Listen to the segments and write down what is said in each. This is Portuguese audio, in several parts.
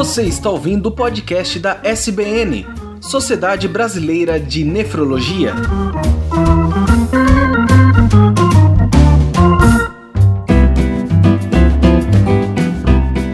Você está ouvindo o podcast da SBN, Sociedade Brasileira de Nefrologia.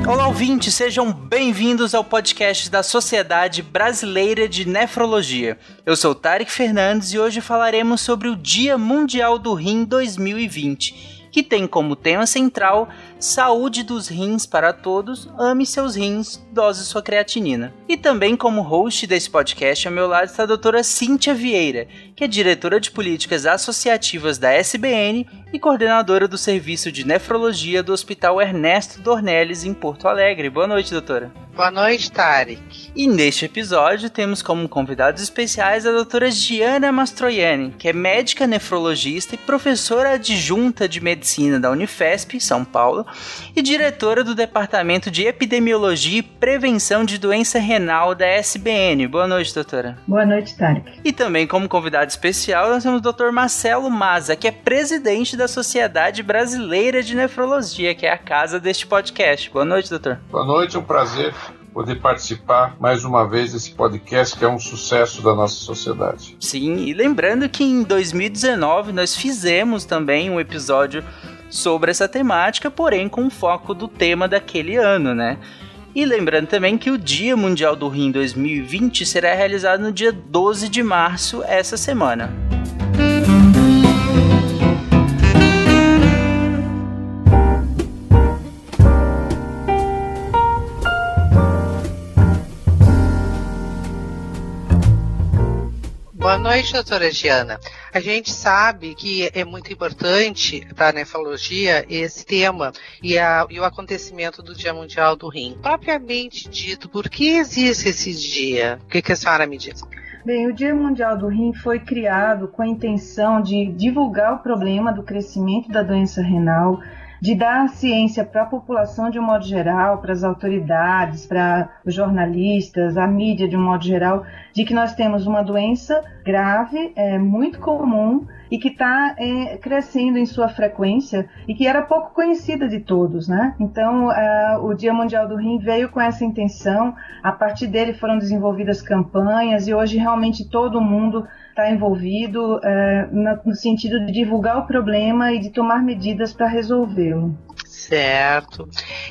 Olá, ouvintes, sejam bem-vindos ao podcast da Sociedade Brasileira de Nefrologia. Eu sou Tarek Fernandes e hoje falaremos sobre o Dia Mundial do Rim 2020 que tem como tema central Saúde dos rins para todos, ame seus rins, dose sua creatinina. E também como host desse podcast ao meu lado está a doutora Cíntia Vieira, que é diretora de políticas associativas da SBN e coordenadora do serviço de nefrologia do Hospital Ernesto Dornelles em Porto Alegre. Boa noite, doutora. Boa noite, Tarek. E neste episódio temos como convidados especiais a doutora Giana Mastroianni, que é médica nefrologista e professora adjunta de medicina da Unifesp, São Paulo, e diretora do Departamento de Epidemiologia e Prevenção de Doença Renal da SBN. Boa noite, doutora. Boa noite, Tarek. E também como convidado especial nós temos o Dr. Marcelo Maza, que é presidente da Sociedade Brasileira de Nefrologia, que é a casa deste podcast. Boa noite, doutor. Boa noite, é um prazer poder participar mais uma vez desse podcast que é um sucesso da nossa sociedade. Sim, e lembrando que em 2019 nós fizemos também um episódio sobre essa temática, porém com foco do tema daquele ano, né? E lembrando também que o Dia Mundial do Rim 2020 será realizado no dia 12 de março, essa semana. Noite, doutora Giana. A gente sabe que é muito importante para a nefrologia esse tema e, a, e, o acontecimento do Dia Mundial do Rim. Propriamente dito, por que existe esse dia? O que, que a senhora me diz? Bem, o Dia Mundial do Rim foi criado com a intenção de divulgar o problema do crescimento da doença renal de dar ciência para a população de um modo geral, para as autoridades, para os jornalistas, a mídia de um modo geral, de que nós temos uma doença grave, é, muito comum e que está é, crescendo em sua frequência e que era pouco conhecida de todos, né? Então, uh, o Dia Mundial do Rim veio com essa intenção. A partir dele foram desenvolvidas campanhas e hoje realmente todo mundo está envolvido uh, no sentido de divulgar o problema e de tomar medidas para resolvê-lo. Certo.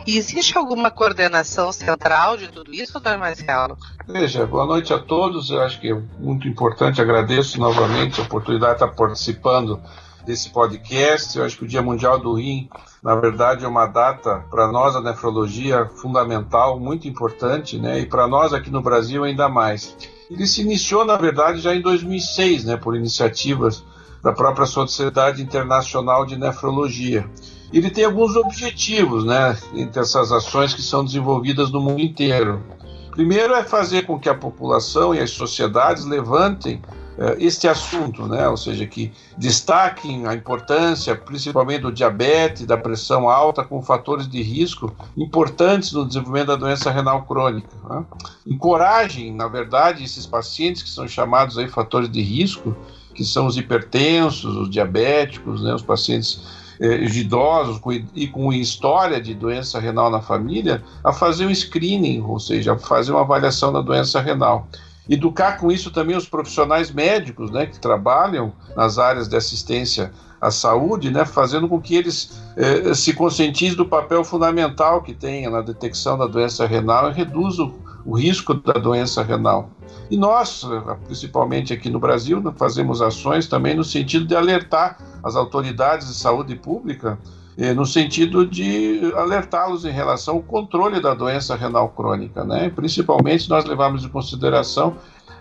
E existe alguma coordenação central de tudo isso, doutor Marcelo? Veja, boa noite a todos. Eu acho que é muito importante, agradeço novamente a oportunidade de estar participando desse podcast. Eu acho que o Dia Mundial do Rim, na verdade, é uma data para nós, a nefrologia, fundamental, muito importante, né? E para nós aqui no Brasil ainda mais. Ele se iniciou, na verdade, já em 2006, né? Por iniciativas da própria Sociedade Internacional de Nefrologia ele tem alguns objetivos, né, entre essas ações que são desenvolvidas no mundo inteiro. Primeiro é fazer com que a população e as sociedades levantem uh, este assunto, né, ou seja, que destaquem a importância, principalmente do diabetes, da pressão alta, como fatores de risco importantes no desenvolvimento da doença renal crônica. Né? Encorajem, na verdade, esses pacientes que são chamados aí fatores de risco, que são os hipertensos, os diabéticos, né, os pacientes eh, de idosos com, e com história de doença renal na família a fazer um screening, ou seja, a fazer uma avaliação da doença renal. Educar com isso também os profissionais médicos, né, que trabalham nas áreas de assistência à saúde, né, fazendo com que eles eh, se conscientizem do papel fundamental que tem na detecção da doença renal e reduzam o risco da doença renal. E nós, principalmente aqui no Brasil, fazemos ações também no sentido de alertar as autoridades de saúde pública, eh, no sentido de alertá-los em relação ao controle da doença renal crônica. Né? Principalmente, nós levamos em consideração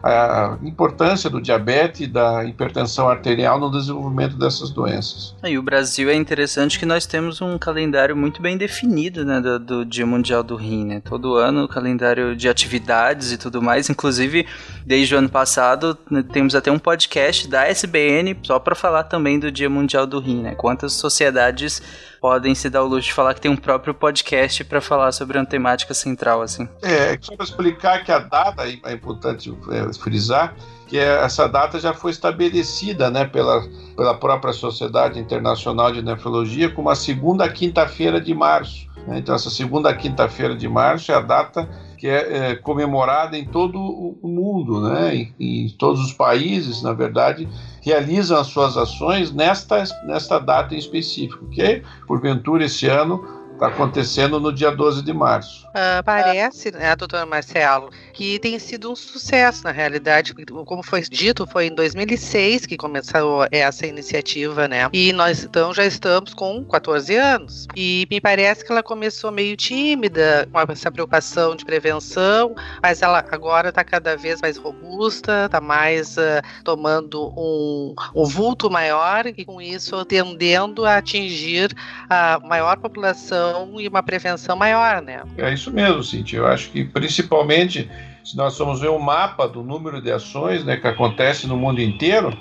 a importância do diabetes e da hipertensão arterial no desenvolvimento dessas doenças. E o Brasil é interessante que nós temos um calendário muito bem definido né, do, do Dia Mundial do Rim. Né? Todo ano, o calendário de atividades e tudo mais. Inclusive, desde o ano passado, né, temos até um podcast da SBN só para falar também do Dia Mundial do Rim. Né? Quantas sociedades podem se dar o luxo de falar que tem um próprio podcast para falar sobre uma temática central, assim. É, só para explicar que a data, é importante é, frisar, que é, essa data já foi estabelecida né, pela, pela própria Sociedade Internacional de Nefrologia como a segunda quinta-feira de março. Né? Então, essa segunda quinta-feira de março é a data que é, é, comemorada em todo o mundo, né? Em, em, todos os países, na verdade, realizam as suas ações nesta, nesta data em específico, que porventura esse ano está acontecendo no dia 12 de março. Uh, parece, né, doutor Marcelo, que tem sido um sucesso na realidade. Como foi dito, foi em 2006 que começou essa iniciativa, né? E nós então já estamos com 14 anos. E me parece que ela começou meio tímida, com essa preocupação de prevenção, mas ela agora está cada vez mais robusta, está mais uh, tomando um, um vulto maior e com isso tendendo a atingir a maior população e uma prevenção maior, né? É isso mesmo, Cintia. Eu acho que principalmente se nós formos ver o um mapa do número de ações né, que acontece no mundo inteiro,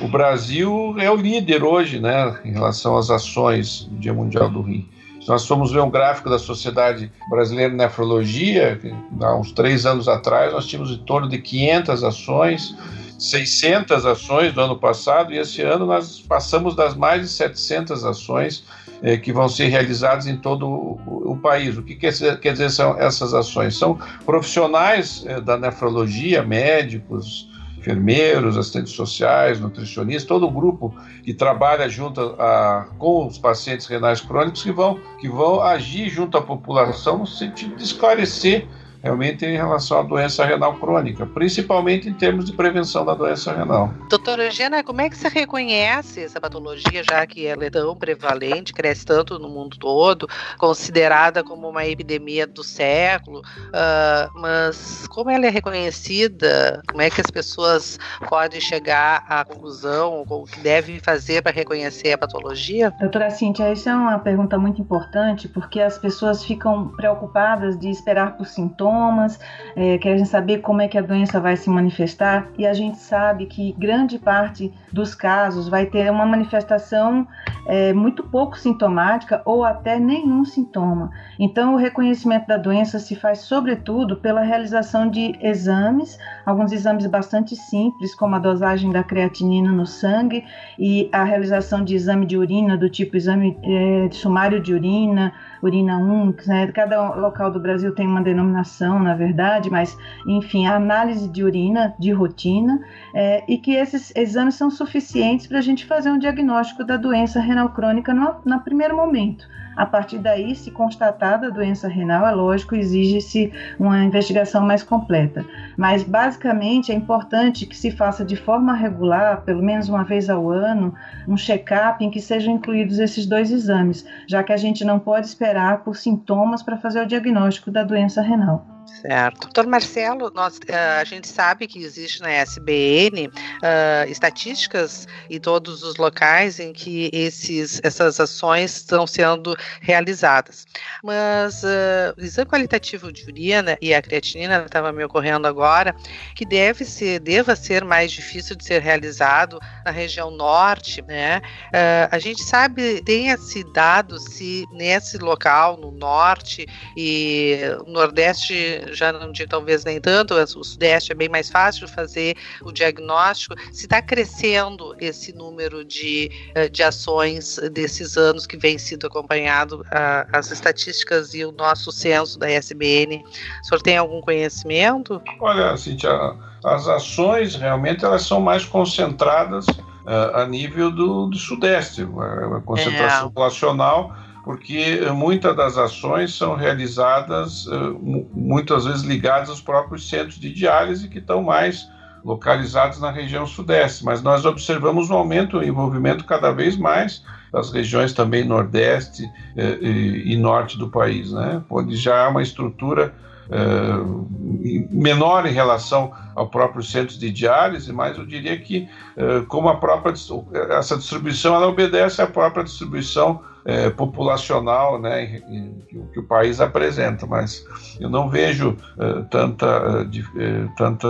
o Brasil é o líder hoje, né, em relação às ações do Dia Mundial do Rim. Se nós formos ver um gráfico da Sociedade Brasileira de Nefrologia, há uns três anos atrás, nós tínhamos em torno de 500 ações, 600 ações do ano passado, e esse ano nós passamos das mais de 700 ações é, que vão ser realizadas em todo o, o país. O que quer quer dizer são essas ações? São profissionais é, da nefrologia, médicos, enfermeiros, assistentes sociais, nutricionistas, todo o grupo que trabalha junto a, com os pacientes renais crônicos que vão, que vão agir junto à população no sentido de esclarecer realmente em relação à doença renal crônica, principalmente em termos de prevenção da doença renal. Doutora Gena, como é que você reconhece essa patologia, já que ela é tão prevalente, cresce tanto no mundo todo, considerada como uma epidemia do século, uh, mas como ela é reconhecida, como é que as pessoas podem chegar à conclusão, o que devem fazer para reconhecer a patologia? Doutora Cíntia, isso é uma pergunta muito importante, porque as pessoas ficam preocupadas de esperar por sintomas sintomas, é, querem saber como é que a doença vai se manifestar e a gente sabe que grande parte dos casos vai ter uma manifestação é, muito pouco sintomática ou até nenhum sintoma. Então, o reconhecimento da doença se faz sobretudo pela realização de exames, alguns exames bastante simples, como a dosagem da creatinina no sangue e a realização de exame de urina do tipo exame é, sumário de urina, urina 1, né? cada local do Brasil tem uma denominação, na verdade, mas enfim, a análise de urina de rotina é, e que esses exames são suficientes para a gente fazer um diagnóstico da doença renal crônica no, no primeiro momento. A partir daí, se constatada a doença renal, é lógico, exige-se uma investigação mais completa. Mas, basicamente, é importante que se faça de forma regular, pelo menos uma vez ao ano, um check-up em que sejam incluídos esses dois exames, já que a gente não pode esperar por sintomas para fazer o diagnóstico da doença renal. Certo. Doutor Marcelo, nós, uh, a gente sabe que existe na SBN uh, eh, estatísticas em todos os locais em que esses, essas ações estão sendo realizadas. Mas uh, o exame qualitativo de urina e a creatinina estava me ocorrendo agora, que deve ser, deva ser mais difícil de ser realizado na região norte, né? a gente sabe, tem-se dado se nesse local, no norte e nordeste já não digo talvez nem tanto, o Sudeste é bem mais fácil fazer o diagnóstico. Se está crescendo esse número de, eh, de ações desses anos que vem sido acompanhado, as estatísticas e o nosso censo da SBN, o senhor tem algum conhecimento? Olha, Cintia, as ações realmente elas são mais concentradas uh, a nível do, do Sudeste, a, a concentração é. populacional porque muitas das ações são realizadas eh, muitas vezes ligadas aos próprios centros de diálise que estão mais localizados na região sudeste, mas nós observamos um aumento, um envolvimento cada vez mais das regiões também nordeste eh, e, norte do país, né? onde já há uma estrutura eh, menor em relação ao próprio centro de diálise, mas eu diria que como a própria essa distribuição ela obedece à própria distribuição é, populacional né, que, o país apresenta, mas eu não vejo é, tanta, é, tanta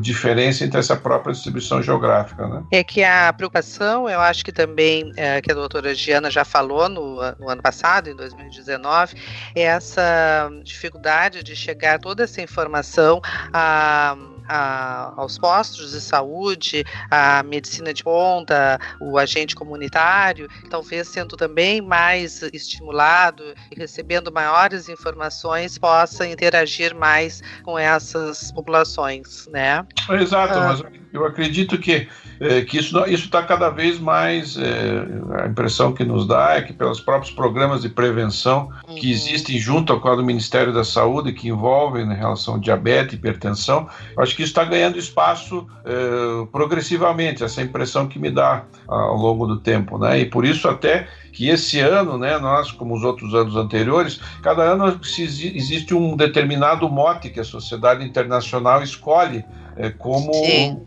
diferença entre essa própria distribuição geográfica. Né? É que a preocupação, eu acho que também, que a doutora Giana já falou no, no ano passado, em 2019, é essa dificuldade de chegar toda essa informação a a, aos postos de saúde, a medicina de ponta, o agente comunitário, talvez sendo também mais estimulado e recebendo maiores informações, possa interagir mais com essas populações, né? Exato, ah. mas eu acredito que, é, que isso está cada vez mais. É, a impressão que nos dá é que, pelos próprios programas de prevenção uhum. que existem junto ao quadro do Ministério da Saúde, que envolvem em relação ao diabetes e hipertensão, acho que isso está ganhando espaço é, progressivamente, essa impressão que me dá ao longo do tempo. Né? E por isso, até que esse ano, né, nós, como os outros anos anteriores, cada ano existe um determinado mote que a sociedade internacional escolhe é, como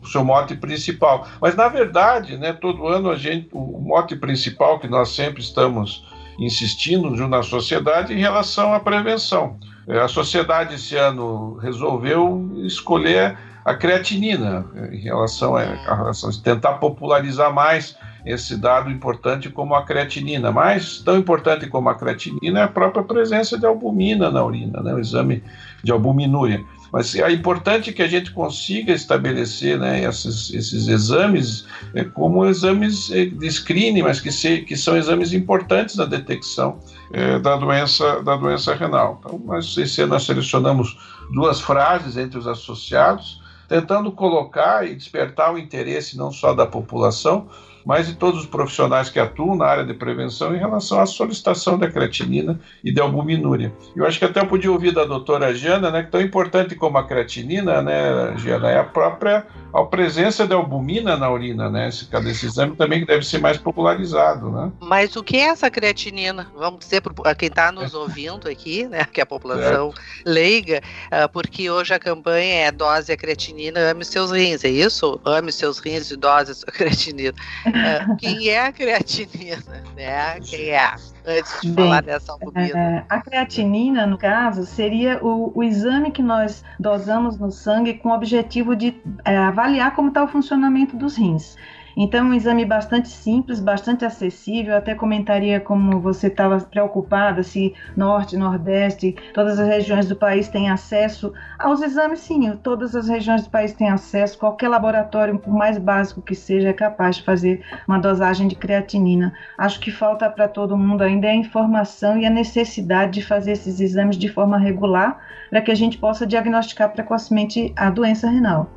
o seu mote principal. Mas, na verdade, né, todo ano a gente, o mote principal que nós sempre estamos insistindo na sociedade em relação à prevenção. É, a sociedade esse ano resolveu escolher a creatinina é, em relação a, a, a tentar popularizar mais esse dado importante como a creatinina. Mas tão importante como a creatinina é a própria presença de albumina na urina, né, o exame de albuminúria. Mas é importante que a gente consiga estabelecer né, esses, esses exames é, como exames é, de screening, mas que, se, que são exames importantes na detecção é, da, doença, da doença renal. Então, nós, esse ano nós selecionamos duas frases entre os associados, tentando colocar e despertar o interesse não só da população, mas de todos os profissionais que atuam na área de prevenção em relação à solicitação da creatinina e da albuminúria. Eu acho que até eu podia ouvir da doutora Jana, né, que tão importante como a creatinina, né, Jana, é a própria a presença da albumina na urina, né, esse, esse exame também que deve ser mais popularizado, né. Mas o que é essa creatinina? Vamos dizer para quem está nos ouvindo aqui, né, que é a população leiga, ah, porque hoje a campanha é dose a creatinina, ame seus rins, é isso? Ame seus rins e dose a sua creatinina. É, quem é a creatinina, né? Quem é? Antes de Bem, falar dessa albumina. É, a creatinina, no caso, seria o, o, exame que nós dosamos no sangue com o objetivo de é, avaliar como está o funcionamento dos rins. Então, é um exame bastante simples, bastante acessível. até comentaria como você estava preocupada se Norte, Nordeste, todas as regiões do país têm acesso aos exames. Sim, todas as regiões do país têm acesso. Qualquer laboratório, por mais básico que seja, é capaz de fazer uma dosagem de creatinina. Acho que falta para todo mundo ainda a informação e a necessidade de fazer esses exames de forma regular para que a gente possa diagnosticar precocemente a doença renal.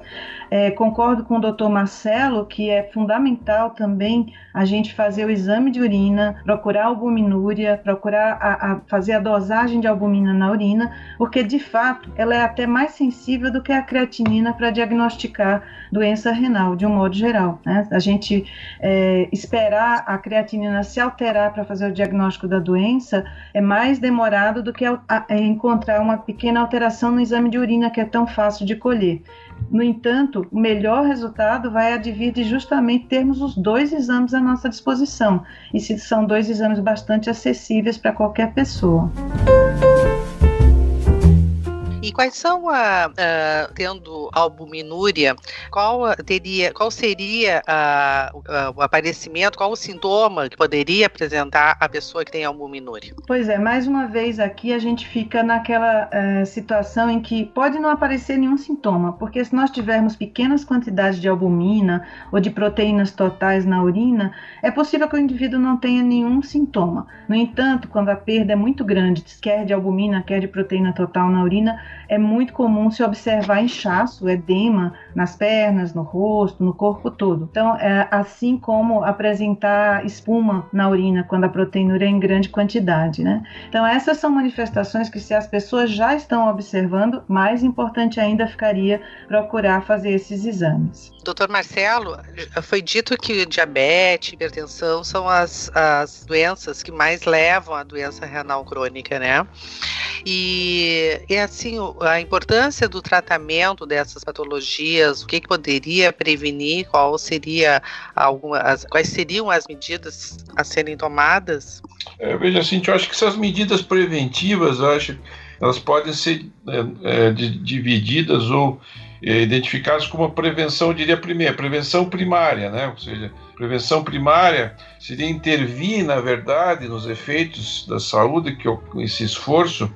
É, concordo com o doutor Marcelo que é fundamental também a gente fazer o exame de urina, procurar albuminúria, procurar a, a fazer a dosagem de albumina na urina, porque de fato ela é até mais sensível do que a creatinina para diagnosticar doença renal, de um modo geral. Né? A gente é, esperar a creatinina se alterar para fazer o diagnóstico da doença é mais demorado do que a, a, encontrar uma pequena alteração no exame de urina que é tão fácil de colher. No entanto, o melhor resultado vai advir de justamente termos os dois exames à nossa disposição, e são dois exames bastante acessíveis para qualquer pessoa. E quais são a, a tendo albuminúria, qual teria, qual seria a, a, o aparecimento, qual o sintoma que poderia apresentar a pessoa que tem albuminúria? Pois é, mais uma vez aqui a gente fica naquela é, situação em que pode não aparecer nenhum sintoma, porque se nós tivermos pequenas quantidades de albumina ou de proteínas totais na urina, é possível que o indivíduo não tenha nenhum sintoma. No entanto, quando a perda é muito grande, quer de albumina, quer de proteína total na urina, é muito comum se observar inchaço, edema nas pernas, no rosto, no corpo todo. Então, é, assim como apresentar espuma na urina quando a proteinúria é em grande quantidade, né? Então, essas são manifestações que se as pessoas já estão observando, mais importante ainda ficaria procurar fazer esses exames. Doutor Marcelo, foi dito que diabetes, hipertensão são as, as doenças que mais levam à doença renal crônica, né? E, e assim, a importância do tratamento dessas patologias, o que, que poderia prevenir, qual seria algumas, quais seriam as medidas a serem tomadas? É, veja assim, eu acho que essas medidas preventivas, acho, elas podem ser é, é, divididas ou é, identificadas como prevenção, eu diria primeira, prevenção primária, né? Ou seja, prevenção primária seria intervir, na verdade, nos efeitos da saúde, que esse esforço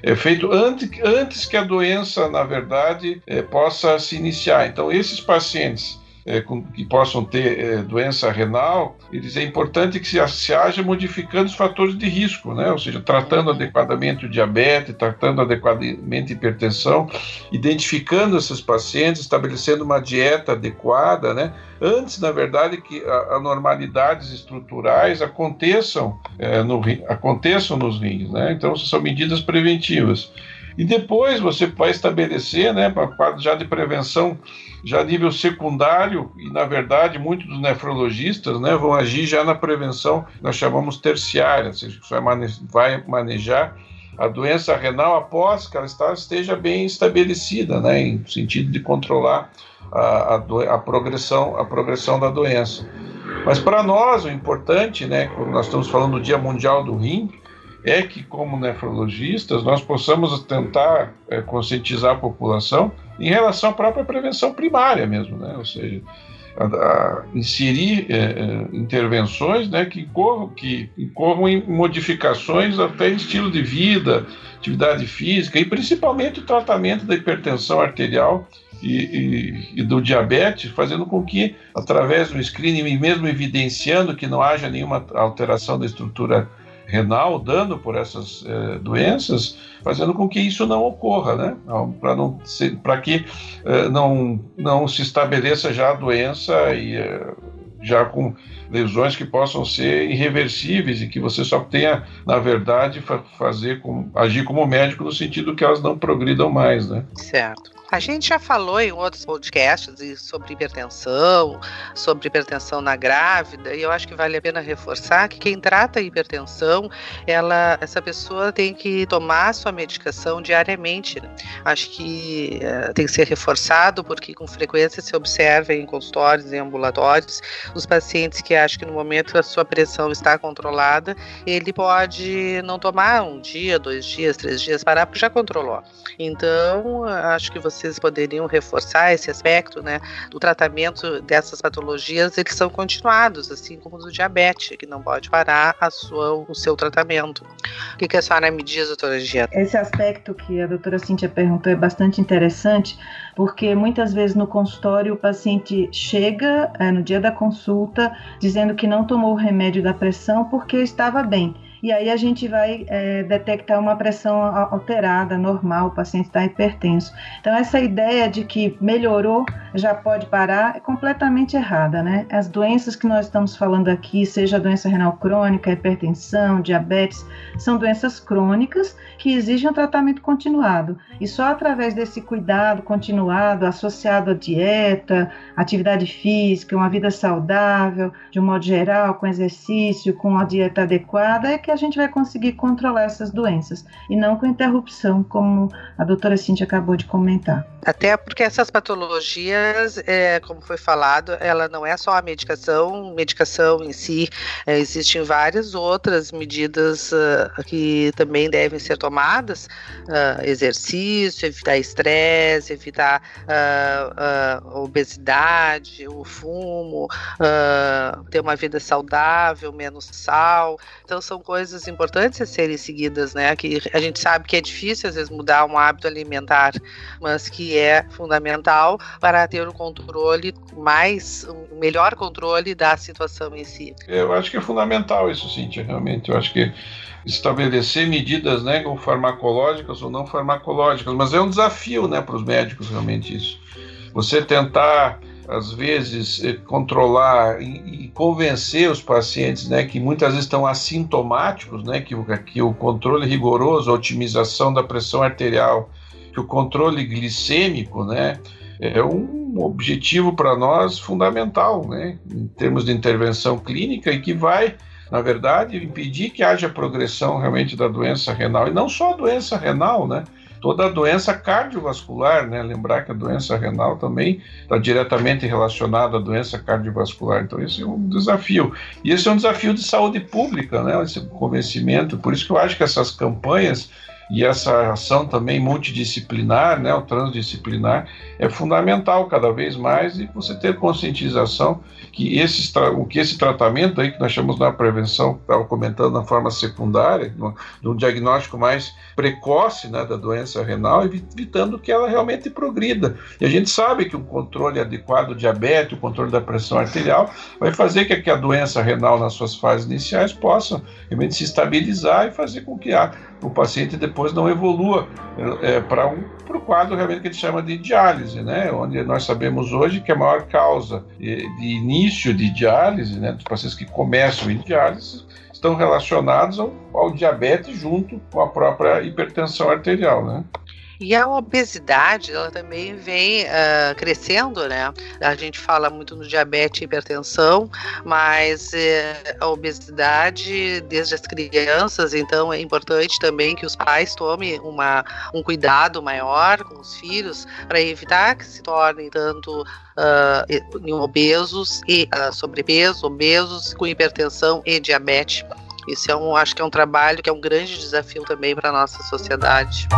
é feito antes, antes que a doença, na verdade, é, possa se iniciar. Então, esses pacientes é, com, que possam ter é, doença renal, eles é importante que se, se haja modificando os fatores de risco, né? ou seja, tratando adequadamente o diabetes, tratando adequadamente a hipertensão, identificando esses pacientes, estabelecendo uma dieta adequada, né? antes, na verdade, que anormalidades estruturais aconteçam, é, no, aconteçam nos rins. Né? Então, são medidas preventivas. E depois você vai estabelecer, né, para já de prevenção, já nível secundário, e na verdade muitos dos nefrologistas né, vão agir já na prevenção, nós chamamos terciária, ou seja, você vai manejar a doença renal após que ela esteja bem estabelecida, né, em sentido de controlar a, a, a progressão, a progressão da doença. Mas para nós, o importante, né, quando nós estamos falando do Dia Mundial do Rim, é que, como nefrologistas, nós possamos tentar é, conscientizar a população em relação à própria prevenção primária mesmo, né? ou seja, a, a inserir é, é, intervenções né, que, incorram, que incorram em modificações até em estilo de vida, atividade física e principalmente o tratamento da hipertensão arterial e, e, e, do diabetes, fazendo com que, através do screening, mesmo evidenciando que não haja nenhuma alteração da estrutura renal, dando por essas eh, doenças, fazendo com que isso não ocorra, né? Para não para que eh, não não se estabeleça já a doença e eh, já com lesões que possam ser irreversíveis e que você só tenha, na verdade, fa fazer com, agir como médico no sentido que elas não progridam mais, né? Certo. A gente já falou em outros podcasts sobre hipertensão, sobre hipertensão na grávida, e eu acho que vale a pena reforçar que quem trata a hipertensão, ela, essa pessoa tem que tomar sua medicação diariamente. Né? Acho que uh, tem que ser reforçado, porque com frequência se observa em consultórios e ambulatórios os pacientes que acham que no momento a sua pressão está controlada, ele pode não tomar um dia, dois dias, três dias, parar porque já controlou. Então, acho que você vocês poderiam reforçar esse aspecto, né, do tratamento dessas patologias, eles são continuados, assim como do diabetes, que não pode parar a sua, o seu tratamento. O que, que a senhora me diz, doutora Gia? Esse aspecto que a doutora Cíntia perguntou é bastante interessante, porque muitas vezes no consultório o paciente chega é, no dia da consulta dizendo que não tomou o remédio da pressão porque estava bem e aí a gente vai é, detectar uma pressão alterada, normal, o paciente está hipertenso. Então, essa ideia de que melhorou, já pode parar, é completamente errada, né? As doenças que nós estamos falando aqui, seja doença renal crônica, hipertensão, diabetes, são doenças crônicas que exigem um tratamento continuado. E só através desse cuidado continuado, associado à dieta, atividade física, uma vida saudável, de um modo geral, com exercício, com a dieta adequada, é que que a gente vai conseguir controlar essas doenças e não com interrupção, como a doutora Cintia acabou de comentar. Até porque essas patologias, é, como foi falado, ela não é só a medicação, medicação em si, é, existem várias outras medidas uh, que também devem ser tomadas, uh, exercício, evitar estresse, evitar uh, obesidade, o fumo, ter uma vida saudável, menos sal, então são coisas coisas importantes a serem seguidas, né? Que a gente sabe que é difícil às vezes mudar um hábito alimentar, mas que é fundamental para ter um controle mais, um melhor controle da situação em si. Eu acho que é fundamental isso, Cíntia, realmente. Eu acho que estabelecer medidas, né, farmacológicas ou não farmacológicas, mas é um desafio, né, para os médicos realmente isso. Você tentar às vezes, eh, controlar e, convencer os pacientes, né, que muitas vezes estão assintomáticos, né, que, que o controle rigoroso, a otimização da pressão arterial, que o controle glicêmico, né, é um objetivo para nós fundamental, né, em termos de intervenção clínica e que vai na verdade, impedir que haja progressão realmente da doença renal, e não só a doença renal, né? Toda a doença cardiovascular, né? Lembrar que a doença renal também está diretamente relacionada à doença cardiovascular. Então, esse é um desafio. E esse é um desafio de saúde pública, né? Esse convencimento. Por isso que eu acho que essas campanhas e essa ação também multidisciplinar, né, o transdisciplinar, é fundamental cada vez mais e você ter conscientização que esse, o que esse tratamento aí que nós chamamos na prevenção, estava comentando na forma secundária, de um diagnóstico mais precoce né, da doença renal, evitando que ela realmente progrida. E a gente sabe que o controle adequado do diabetes, o controle da pressão arterial, vai fazer que a doença renal nas suas fases iniciais possa realmente se estabilizar e fazer com que a o paciente depois não evolua é, para um o quadro realmente que a gente chama de diálise, né? Onde nós sabemos hoje que a maior causa de, de início de diálise, né, dos pacientes que começam em diálise, estão relacionados ao, ao diabetes junto com a própria hipertensão arterial, né? E a obesidade, ela também vem uh, crescendo, né? A gente fala muito no diabetes e hipertensão, mas uh, a obesidade desde as crianças, então é importante também que os pais tomem uma, um cuidado maior com os filhos para evitar que se tornem tanto uh, obesos e uh, sobrepeso, obesos com hipertensão e diabetes. Isso é um, acho que é um trabalho que é um grande desafio também para a nossa sociedade.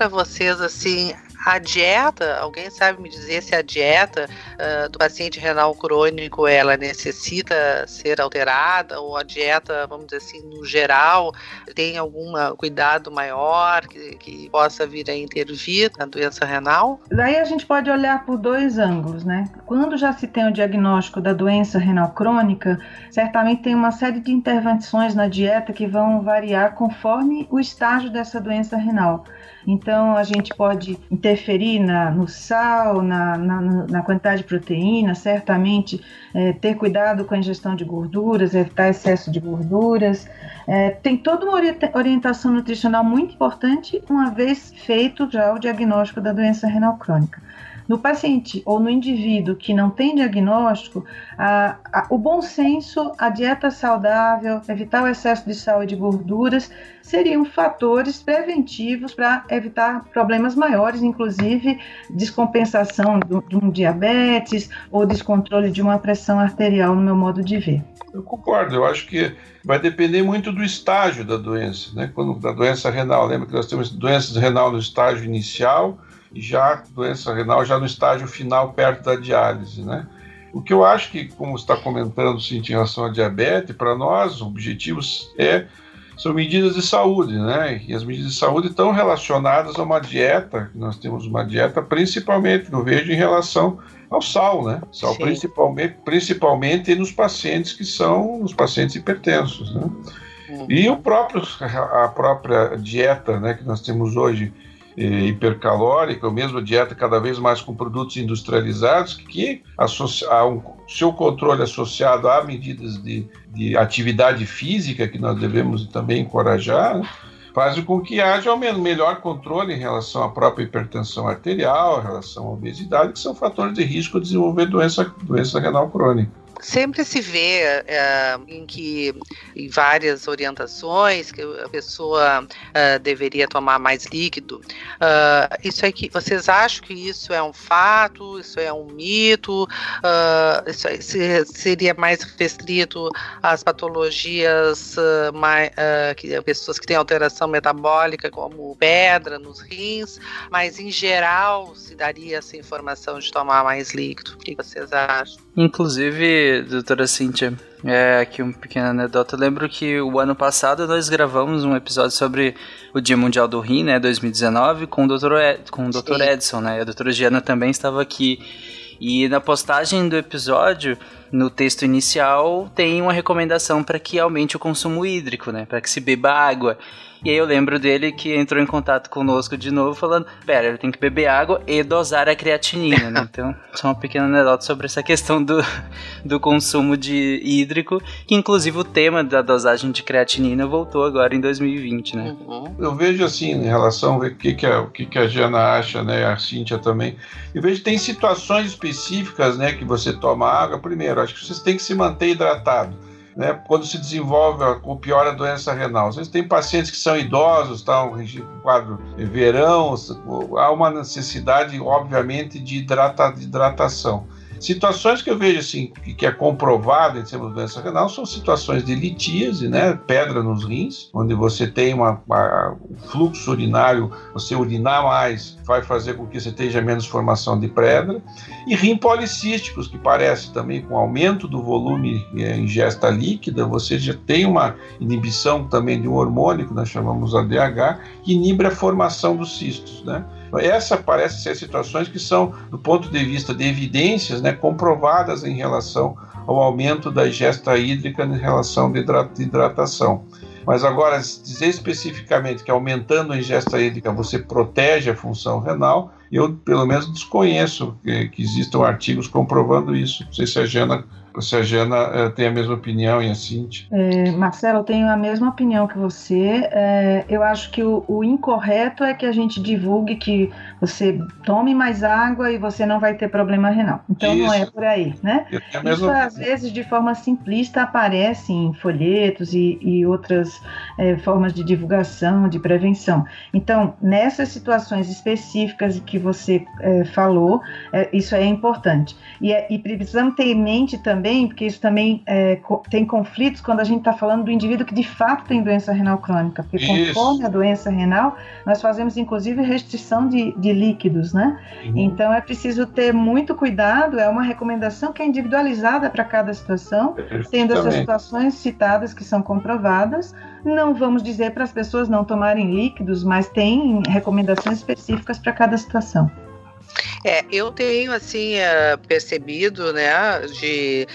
Para vocês assim, a dieta, alguém sabe me dizer se a dieta uh, do paciente renal crônico ela necessita ser alterada ou a dieta, vamos dizer assim, no geral, tem algum cuidado maior que, que possa vir a intervir na doença renal? Daí a gente pode olhar por dois ângulos, né? Quando já se tem o diagnóstico da doença renal crônica, certamente tem uma série de intervenções na dieta que vão variar conforme o estágio dessa doença renal. Então, a gente pode na, no sal, na, na, na, quantidade de proteína, certamente é, ter cuidado com a ingestão de gorduras, evitar excesso de gorduras. É, tem toda uma orientação nutricional muito importante, uma vez feito já o diagnóstico da doença renal crônica. No paciente ou no indivíduo que não tem diagnóstico, a, a, o bom senso, a dieta saudável, evitar o excesso de sal e de gorduras seriam fatores preventivos para evitar problemas maiores, inclusive descompensação de um diabetes ou descontrole de uma pressão arterial, no meu modo de ver. Eu concordo, eu acho que vai depender muito do estágio da doença, né? Quando da doença renal, lembra que nós temos doenças renal no estágio inicial, já doença renal já no estágio final, perto da diálise, né? O que eu acho que, como está comentando, sim, em relação à diabetes, para nós, objetivos é são medidas de saúde, né? E as medidas de saúde estão relacionadas a uma dieta, nós temos uma dieta principalmente, eu vejo, em relação ao sal, né? Sal principalmente, principalmente nos pacientes que são os pacientes hipertensos, né? Uhum. E o próprio, a própria dieta, né, que nós temos hoje, hipercalórica, ou mesmo dieta cada vez mais com produtos industrializados, que há um seu controle associado a medidas de, de atividade física, que nós devemos também encorajar, né? faz com que haja um melhor controle em relação à própria hipertensão arterial, em relação à obesidade, que são fatores de risco de desenvolver doença, doença renal crônica sempre se vê é, em que em várias orientações que a pessoa é, deveria tomar mais líquido. Uh, isso é que vocês acham que isso é um fato? Isso é um mito? Uh, isso é, seria mais restrito às patologias mais, que pessoas que têm alteração metabólica, como pedra nos rins, mas em geral se daria essa informação de tomar mais líquido. O que vocês acham? Inclusive, doutora Cíntia, é aqui uma pequena anedota. Eu lembro que o ano passado nós gravamos um episódio sobre o Dia Mundial do Rim, né, 2019, com o Dr. Ed, com o Dr. Edson, né? A doutora Giana também estava aqui. E na postagem do episódio, no texto inicial, tem uma recomendação para que aumente o consumo hídrico, né? Para que se beba água. E aí eu lembro dele que entrou em contato conosco de novo, falando: pera, ele tem que beber água e dosar a creatinina, né? Então, só uma pequena anedota sobre essa questão do, do consumo de hídrico, que inclusive o tema da dosagem de creatinina voltou agora em 2020, né? Uhum. Eu vejo assim, em relação ao que, que, a, o que, que a Jana acha, né? A Cíntia também. Eu vejo que tem situações específicas, né? Que você toma água. Primeiro, acho que vocês têm que se manter hidratado né, quando se desenvolve ou piora a doença renal. Vocês têm pacientes que são idosos, estão em quadro verão, há uma necessidade, obviamente, de, hidrata, de hidratação. Situações que eu vejo assim, que, é comprovado em termos de doença renal, são situações de litíase, né, pedra nos rins, onde você tem uma, uma, um fluxo urinário, você urinar mais, vai fazer com que você tenha menos formação de pedra, e rim policísticos, que parece também com aumento do volume é, ingesta líquida, você já tem uma inibição também de um hormônio, que nós chamamos ADH, que inibe a formação dos cistos, né? Essa parece ser situações que são, do ponto de vista de evidências, né, comprovadas em relação ao aumento da ingesta hídrica em relação de hidratação. Mas agora, dizer especificamente que aumentando a ingesta hídrica você protege a função renal, eu pelo menos desconheço que, que existam artigos comprovando isso. Não sei se a Jana se a Jana uh, tem a mesma opinião e a Cintia. É, Marcelo, eu tenho a mesma opinião que você. É, eu acho que o, o, incorreto é que a gente divulgue que você tome mais água e você não vai ter problema renal. Então Isso. não é por aí, né? Isso às vezes de forma simplista aparece em folhetos e, e outras é, formas de divulgação, de prevenção. Então, nessas situações específicas que você é, falou, é, isso é importante. E, é, e precisamos ter em mente também também, porque isso também é, tem conflitos quando a gente está falando do indivíduo que de fato tem doença renal crônica, porque isso. conforme a doença renal, nós fazemos inclusive restrição de, de líquidos, né? Uhum. Então é preciso ter muito cuidado, é uma recomendação que é individualizada para cada situação, tendo essas situações citadas que são comprovadas. Não vamos dizer para as pessoas não tomarem líquidos, mas tem recomendações específicas para cada situação. É, eu tenho assim eh, percebido, né, de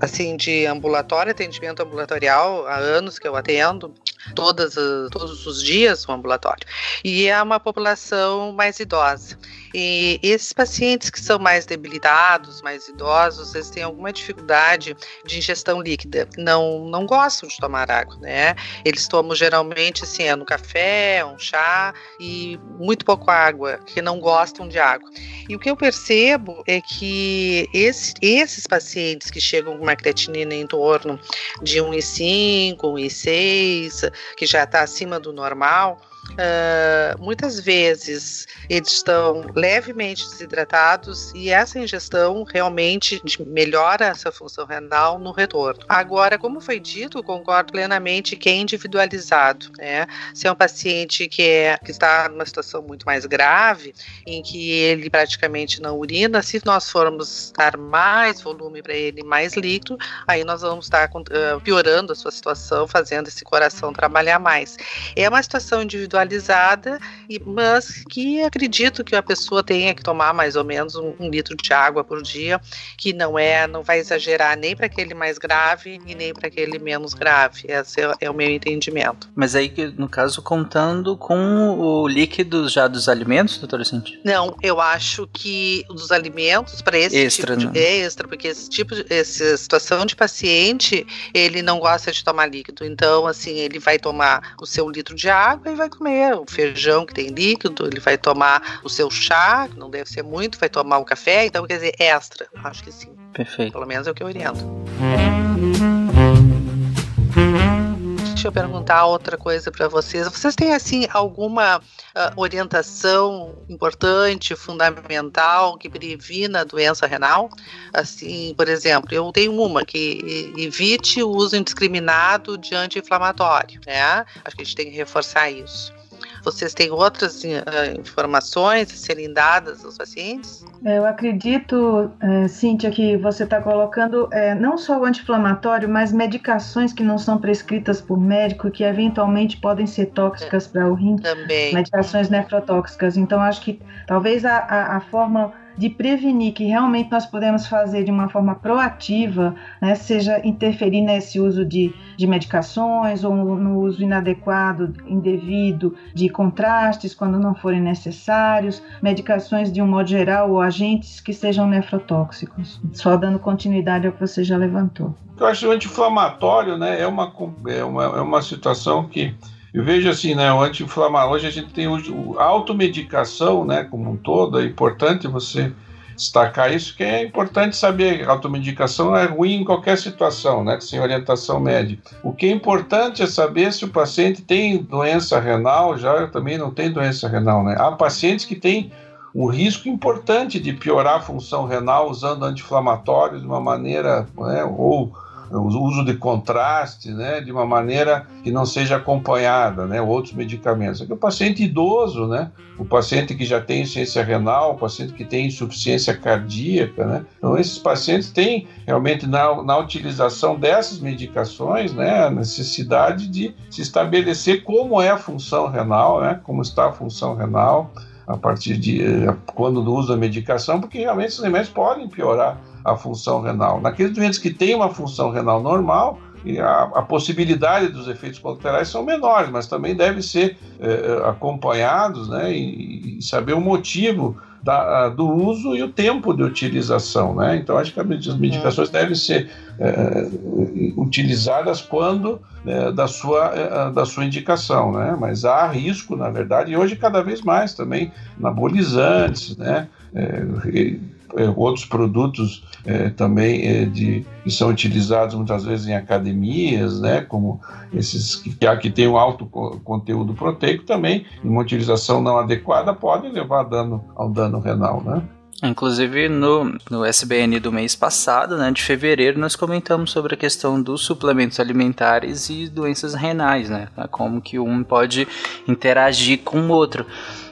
assim de ambulatório, atendimento ambulatorial, há anos que eu atendo, todas, todos os dias o ambulatório. E é uma população mais idosa. E esses pacientes que são mais debilitados, mais idosos, eles têm alguma dificuldade de ingestão líquida. Não, não gostam de tomar água, né? Eles tomam geralmente assim, é no café, um chá e muito pouco água, que não gostam de água. E o que eu percebo é que esse, esses pacientes que chegam com uma creatinina em torno de 1,5, 1,6, que já está acima do normal, Uh, muitas vezes eles estão levemente desidratados e essa ingestão realmente melhora essa função renal no retorno. Agora, como foi dito, concordo plenamente que é individualizado. Né? Se é um paciente que, é, que está numa situação muito mais grave, em que ele praticamente não urina, se nós formos dar mais volume para ele, mais líquido, aí nós vamos estar uh, piorando a sua situação, fazendo esse coração trabalhar mais. É uma situação individual individualizada, mas que acredito que a pessoa tenha que tomar mais ou menos um, um litro de água por dia, que não é, não vai exagerar nem para aquele mais grave e nem para aquele menos grave. Esse é, é, o meu entendimento. Mas aí, no caso, contando com o líquido já dos alimentos, doutora Cintia? Não, eu acho que dos alimentos para esse extra, tipo de, é extra, porque esse tipo de essa situação de paciente, ele não gosta de tomar líquido. Então, assim, ele vai tomar o seu litro de água e vai comer comer o feijão que tem líquido, ele vai tomar o seu chá, que não deve ser muito, vai tomar o café, então quer dizer, extra. Acho que sim. Perfeito. Pelo menos é o que eu oriento. Deixa eu perguntar outra coisa para vocês. Vocês têm assim alguma uh, orientação importante, fundamental que previna a doença renal? Assim, por exemplo, eu tenho uma que evite o uso indiscriminado de anti-inflamatório, né? Acho que a gente tem que reforçar isso. Vocês têm outras uh, informações a serem dadas aos pacientes? Eu acredito, é, Cíntia, que você está colocando é, não só o anti-inflamatório, mas medicações que não são prescritas por médico que eventualmente podem ser tóxicas para o rim. Também. Medicações nefrotóxicas. Então, acho que talvez a, a, a forma de prevenir, que realmente nós podemos fazer de uma forma proativa, né, seja interferir nesse uso de, de medicações ou no uso inadequado, indevido de contrastes quando não forem necessários, medicações de um modo geral ou agentes que sejam nefrotóxicos. Só dando continuidade ao que você já levantou. Eu acho que o anti-inflamatório né, é, uma, é, uma, é uma situação que eu vejo assim, né, o anti-inflamatório, hoje a gente tem o, a automedicação, né, como um todo, é importante você destacar isso, que é importante saber, a automedicação é ruim em qualquer situação, né, sem orientação médica. O que é importante é saber se o paciente tem doença renal, já também não tem doença renal, né. Há pacientes que têm um risco importante de piorar a função renal usando anti-inflamatórios de uma maneira, né, ou o uso de contraste, né, de uma maneira que não seja acompanhada, né, outros medicamentos. Aqui o paciente idoso, né, o paciente que já tem insuficiência renal, o paciente que tem insuficiência cardíaca, né, então esses pacientes têm realmente na, na utilização dessas medicações, né, a necessidade de se estabelecer como é a função renal, né, como está a função renal a partir de eh, quando usa a medicação, porque realmente esses remédios podem piorar a função renal. Naqueles doentes que têm uma função renal normal, a, a, possibilidade dos efeitos colaterais são menores, mas também devem ser é, acompanhados né, e, e, saber o motivo da, do uso e o tempo de utilização. Né? Então, acho que as medicações devem ser é, utilizadas quando é, da, sua, da sua indicação, né? mas há risco, na verdade, e hoje cada vez mais também, anabolizantes, né? É, outros produtos é, também é, de, que são utilizados muitas vezes em academias, né, como esses que, que têm um alto conteúdo proteico, também, em uma utilização não adequada, podem levar dano, ao dano renal. Né? Inclusive no, no SBN do mês passado, né, de fevereiro, nós comentamos sobre a questão dos suplementos alimentares e doenças renais, né, como que um pode interagir com o outro.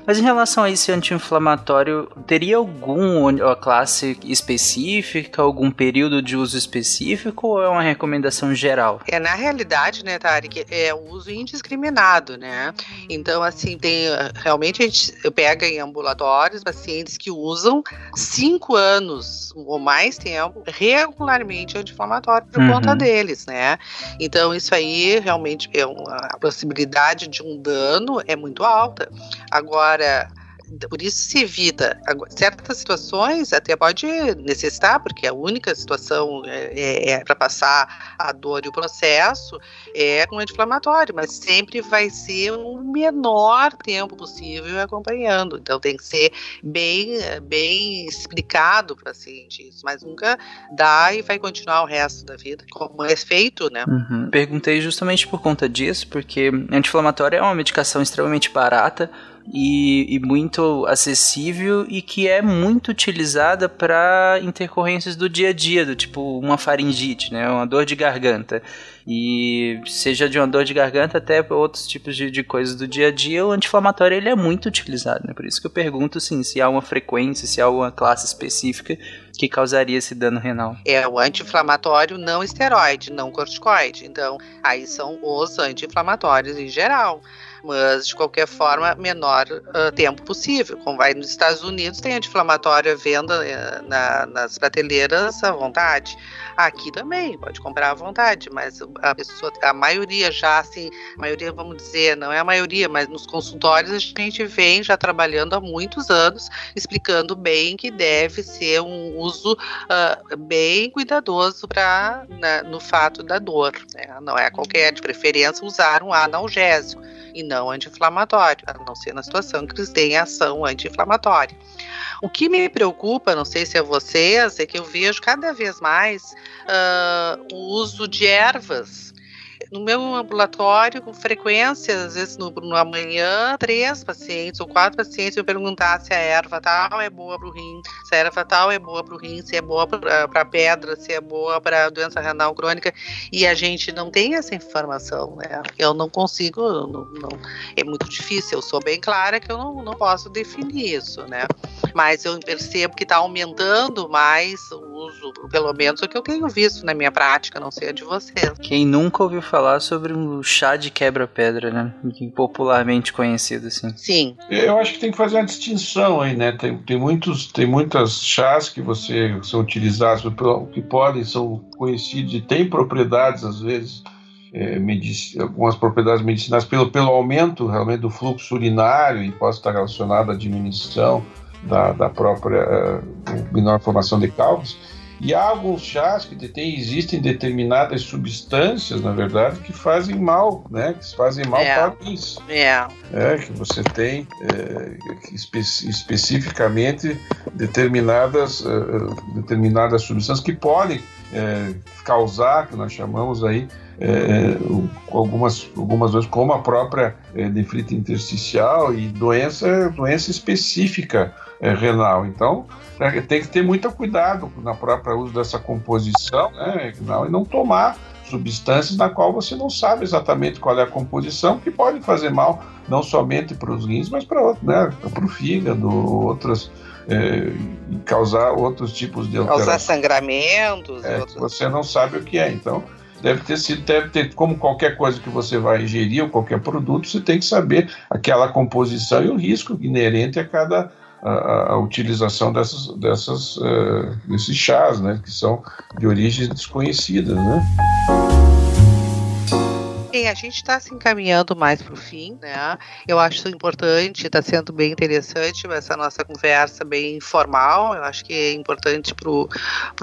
Mas em relação a esse anti-inflamatório, teria alguma classe específica, algum período de uso específico ou é uma recomendação geral? É, na realidade, né, Tarek, é o uso indiscriminado, né? Então, assim, tem realmente a gente pega em ambulatórios pacientes que usam cinco anos ou mais tempo regularmente anti-inflamatório por uhum. conta deles, né? Então, isso aí realmente é uma, a possibilidade de um dano é muito alta. Agora, Agora, por isso se evita. Certas situações até pode necessitar porque a única situação é, é, é para passar a dor e o processo é com anti-inflamatório mas sempre vai ser o menor tempo possível acompanhando. Então tem que ser bem bem explicado para o paciente isso mas nunca dá e vai continuar o resto da vida como é feito né? Uhum. perguntei justamente por conta disso porque anti-inflamatório é uma medicação extremamente barata e, e muito acessível e que é muito utilizada para intercorrências do dia a dia, do tipo uma faringite, né, uma dor de garganta. E seja de uma dor de garganta até outros tipos de, de coisas do dia a dia, o anti-inflamatório ele é muito utilizado, né? Por isso que eu pergunto sim, se há uma frequência, se há uma classe específica que causaria esse dano renal. É o anti-inflamatório não esteroide, não corticoide. Então, aí são os anti-inflamatórios em geral mas de qualquer forma, menor uh, tempo possível. Como vai nos Estados Unidos, tem anti-inflamatório venda uh, na, nas prateleiras à vontade. Aqui também, pode comprar à vontade, mas a pessoa, a maioria já, assim, a maioria, vamos dizer, não é a maioria, mas nos consultórios a gente vem já trabalhando há muitos anos, explicando bem que deve ser um uso uh, bem cuidadoso para no fato da dor. Né? Não é qualquer, de preferência, usar um analgésico e não anti-inflamatório, a não ser na situação que eles têm ação anti-inflamatória. O que me preocupa, não sei se é vocês, é que eu vejo cada vez mais uh, o uso de ervas no meu ambulatório, com frequência, às vezes no, no amanhã, três pacientes ou quatro pacientes eu perguntar se a erva tal é boa para o rim, se a erva tal é boa para o rim, se é boa para pedra, se é boa para doença renal crônica, e a gente não tem essa informação, né? Eu não consigo, não, não, é muito difícil, eu sou bem clara que eu não, não posso definir isso, né? mas eu percebo que está aumentando mais o uso, pelo menos o que eu tenho visto na minha prática, não sei a de vocês. Quem nunca ouviu falar sobre um chá de quebra-pedra, né? Popularmente conhecido assim. Sim. Eu acho que tem que fazer uma distinção aí, né? Tem, tem, muitos, tem muitas chás que você são utilizados que podem, são conhecidos e têm propriedades, às vezes, é, algumas propriedades medicinais pelo, pelo aumento realmente do fluxo urinário e pode estar relacionado à diminuição da, da própria uh, menor formação de cálculos. E há alguns chás que tem, existem determinadas substâncias, na verdade, que fazem mal, né? Que fazem mal é. para isso. É. é. Que você tem é, espe especificamente determinadas, uh, determinadas substâncias que podem é, causar, que nós chamamos aí, é, algumas, algumas vezes como a própria é, nefrite intersticial e doença, doença específica é, renal. Então, é, tem que ter muito cuidado na própria uso dessa composição né, e não tomar substâncias na qual você não sabe exatamente qual é a composição, que pode fazer mal não somente para os rins, mas para né, o fígado, outras é, causar outros tipos de alterações. Causar sangramentos. É, outros... Você não sabe o que é. Então, deve ter sido, deve ter, como qualquer coisa que você vai ingerir ou qualquer produto, você tem que saber aquela composição e o risco inerente a cada a, a utilização dessas, dessas, uh, desses chás, né, que são de origens desconhecidas, né? Bem, a gente está se encaminhando mais para o fim, né? Eu acho importante, está sendo bem interessante essa nossa conversa bem informal. Eu acho que é importante para o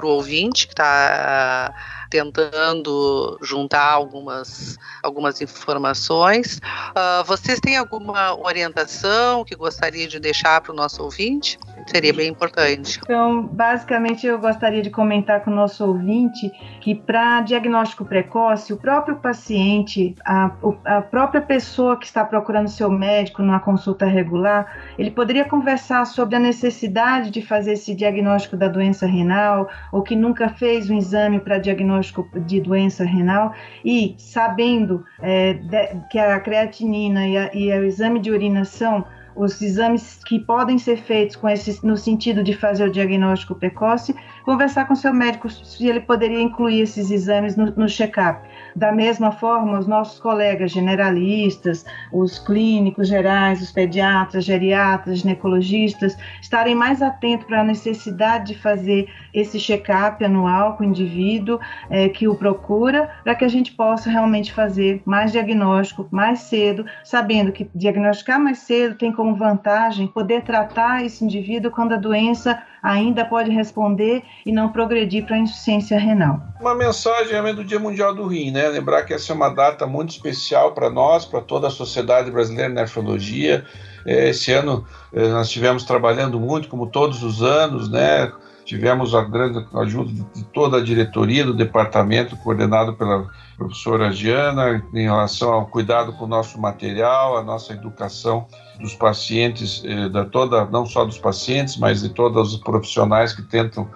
ouvinte que está tentando juntar algumas, algumas informações. Uh, vocês têm alguma orientação que gostaria de deixar para o nosso ouvinte? Seria bem importante. Então, basicamente, eu gostaria de comentar com o nosso ouvinte que, para diagnóstico precoce, o próprio paciente, a, a própria pessoa que está procurando seu médico numa consulta regular, ele poderia conversar sobre a necessidade de fazer esse diagnóstico da doença renal, ou que nunca fez um exame para diagnóstico diagnóstico de doença renal e sabendo é, de, que a creatinina e, a, e o exame de urina são os exames que podem ser feitos com esse, no sentido de fazer o diagnóstico precoce, conversar com seu médico se ele poderia incluir esses exames no, no check-up. Da mesma forma, os nossos colegas generalistas, os clínicos gerais, os pediatras, geriatras, ginecologistas, estarem mais atentos para a necessidade de fazer esse check-up anual com o indivíduo é, que o procura, para que a gente possa realmente fazer mais diagnóstico mais cedo, sabendo que diagnosticar mais cedo tem como vantagem poder tratar esse indivíduo quando a doença ainda pode responder e não progredir para a insuficiência renal. Uma mensagem do Dia Mundial do Rim, né? Lembrar que essa é uma data muito especial para nós, para toda a sociedade brasileira de nefrologia. É, esse ano é, nós estivemos trabalhando muito, como todos os anos, né? Tivemos a grande ajuda de toda a diretoria do departamento, coordenado pela professora Giana, em relação ao cuidado com o nosso material, a nossa educação dos pacientes, eh, da toda, não só dos pacientes, mas de todos os profissionais que tentam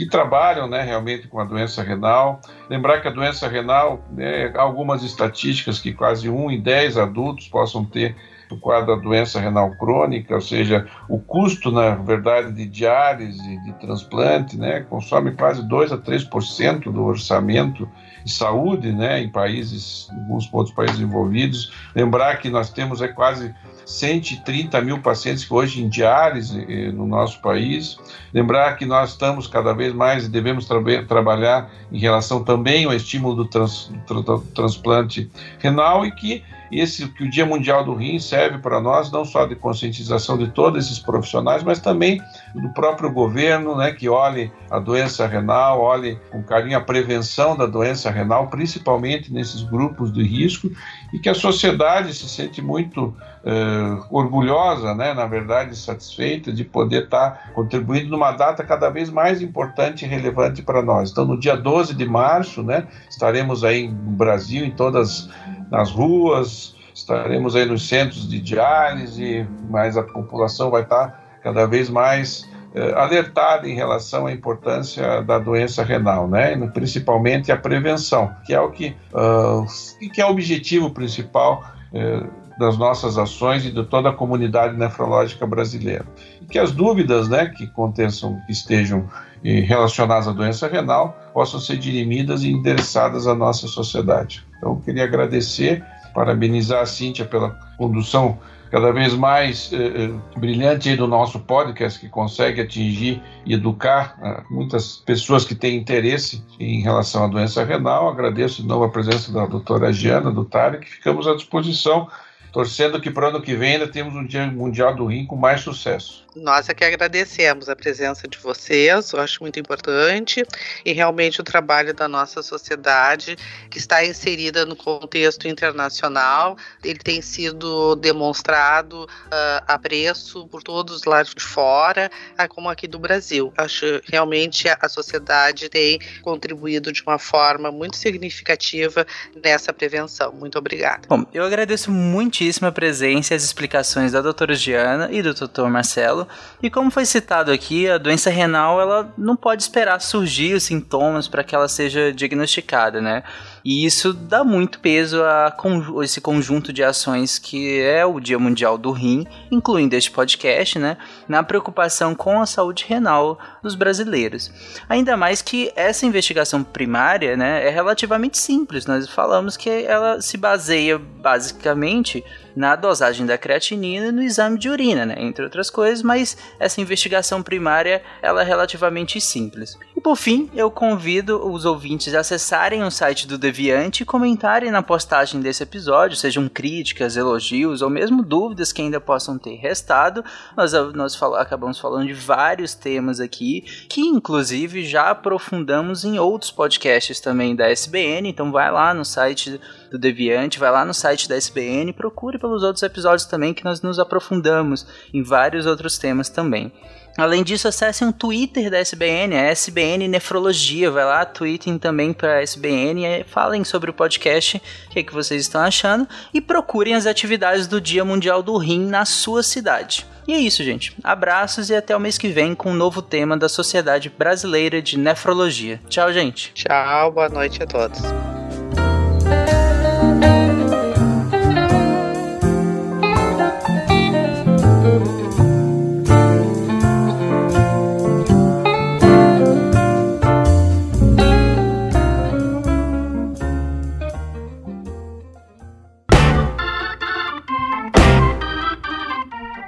que trabalham né, realmente com a doença renal. Lembrar que a doença renal, né, algumas estatísticas que quase 1 em 10 adultos possam ter o quadro da doença renal crônica, ou seja, o custo, na verdade, de diálise, de transplante, né, consome quase 2 a 3% do orçamento de saúde né, em países, em alguns outros países envolvidos. Lembrar que nós temos é, quase 130 mil pacientes hoje em diálise eh, no nosso país. Lembrar que nós estamos cada vez mais e devemos tra trabalhar em relação também ao estímulo do, trans do transplante renal e que esse que o Dia Mundial do Rim serve para nós não só de conscientização de todos esses profissionais, mas também do próprio governo, né, que olhe a doença renal, olhe com carinho a prevenção da doença renal, principalmente nesses grupos de risco, e que a sociedade se sente muito eh, orgulhosa, né, na verdade satisfeita de poder estar tá contribuindo numa data cada vez mais importante e relevante para nós. Então, no dia 12 de março, né, estaremos aí no Brasil, em todas nas ruas, estaremos aí nos centros de diálise, mas a população vai estar cada vez mais eh, alertada em relação à importância da doença renal, né? principalmente a prevenção, que é o que, uh, que é o objetivo principal uh, das nossas ações e de toda a comunidade nefrológica brasileira. E que as dúvidas né, que aconteçam, que estejam eh, relacionadas à doença renal, possam ser dirimidas e endereçadas à nossa sociedade. Então, queria agradecer, parabenizar a Cíntia pela condução cada vez mais eh, eh, brilhante do nosso podcast, que consegue atingir e educar eh, muitas pessoas que têm interesse em relação à doença renal. Agradeço de novo a presença da doutora Giana, do Tarek, ficamos à disposição torcendo que para o ano que vem ainda temos um Dia Mundial do Rim com mais sucesso. Nós é que agradecemos a presença de vocês, eu acho muito importante, e realmente o trabalho da nossa sociedade, que está inserida no contexto internacional, ele tem sido demonstrado uh, a preço por todos lá de fora, uh, como aqui do Brasil. Acho realmente a, a sociedade tem contribuído de uma forma muito significativa nessa prevenção. Muito obrigada. Bom, eu agradeço muitíssimo a presença e as explicações da doutora Giana e do doutor Marcelo e como foi citado aqui, a doença renal ela não pode esperar surgir os sintomas para que ela seja diagnosticada, né? E isso dá muito peso a esse conjunto de ações que é o Dia Mundial do Rim, incluindo este podcast, né, na preocupação com a saúde renal dos brasileiros. Ainda mais que essa investigação primária, né, é relativamente simples. Nós falamos que ela se baseia basicamente na dosagem da creatinina e no exame de urina, né, entre outras coisas, mas essa investigação primária ela é relativamente simples. E por fim, eu convido os ouvintes a acessarem o site do Deviante e comentarem na postagem desse episódio, sejam críticas, elogios ou mesmo dúvidas que ainda possam ter restado. Nós, nós fal acabamos falando de vários temas aqui, que inclusive já aprofundamos em outros podcasts também da SBN, então vai lá no site do Deviante, vai lá no site da SBN, procure pelos outros episódios também que nós nos aprofundamos em vários outros temas também. Além disso, acessem o Twitter da SBN, a SBN Nefrologia. Vai lá, tweetem também para SBN, falem sobre o podcast, o que, é que vocês estão achando, e procurem as atividades do Dia Mundial do Rim na sua cidade. E é isso, gente. Abraços e até o mês que vem com um novo tema da Sociedade Brasileira de Nefrologia. Tchau, gente. Tchau, boa noite a todos.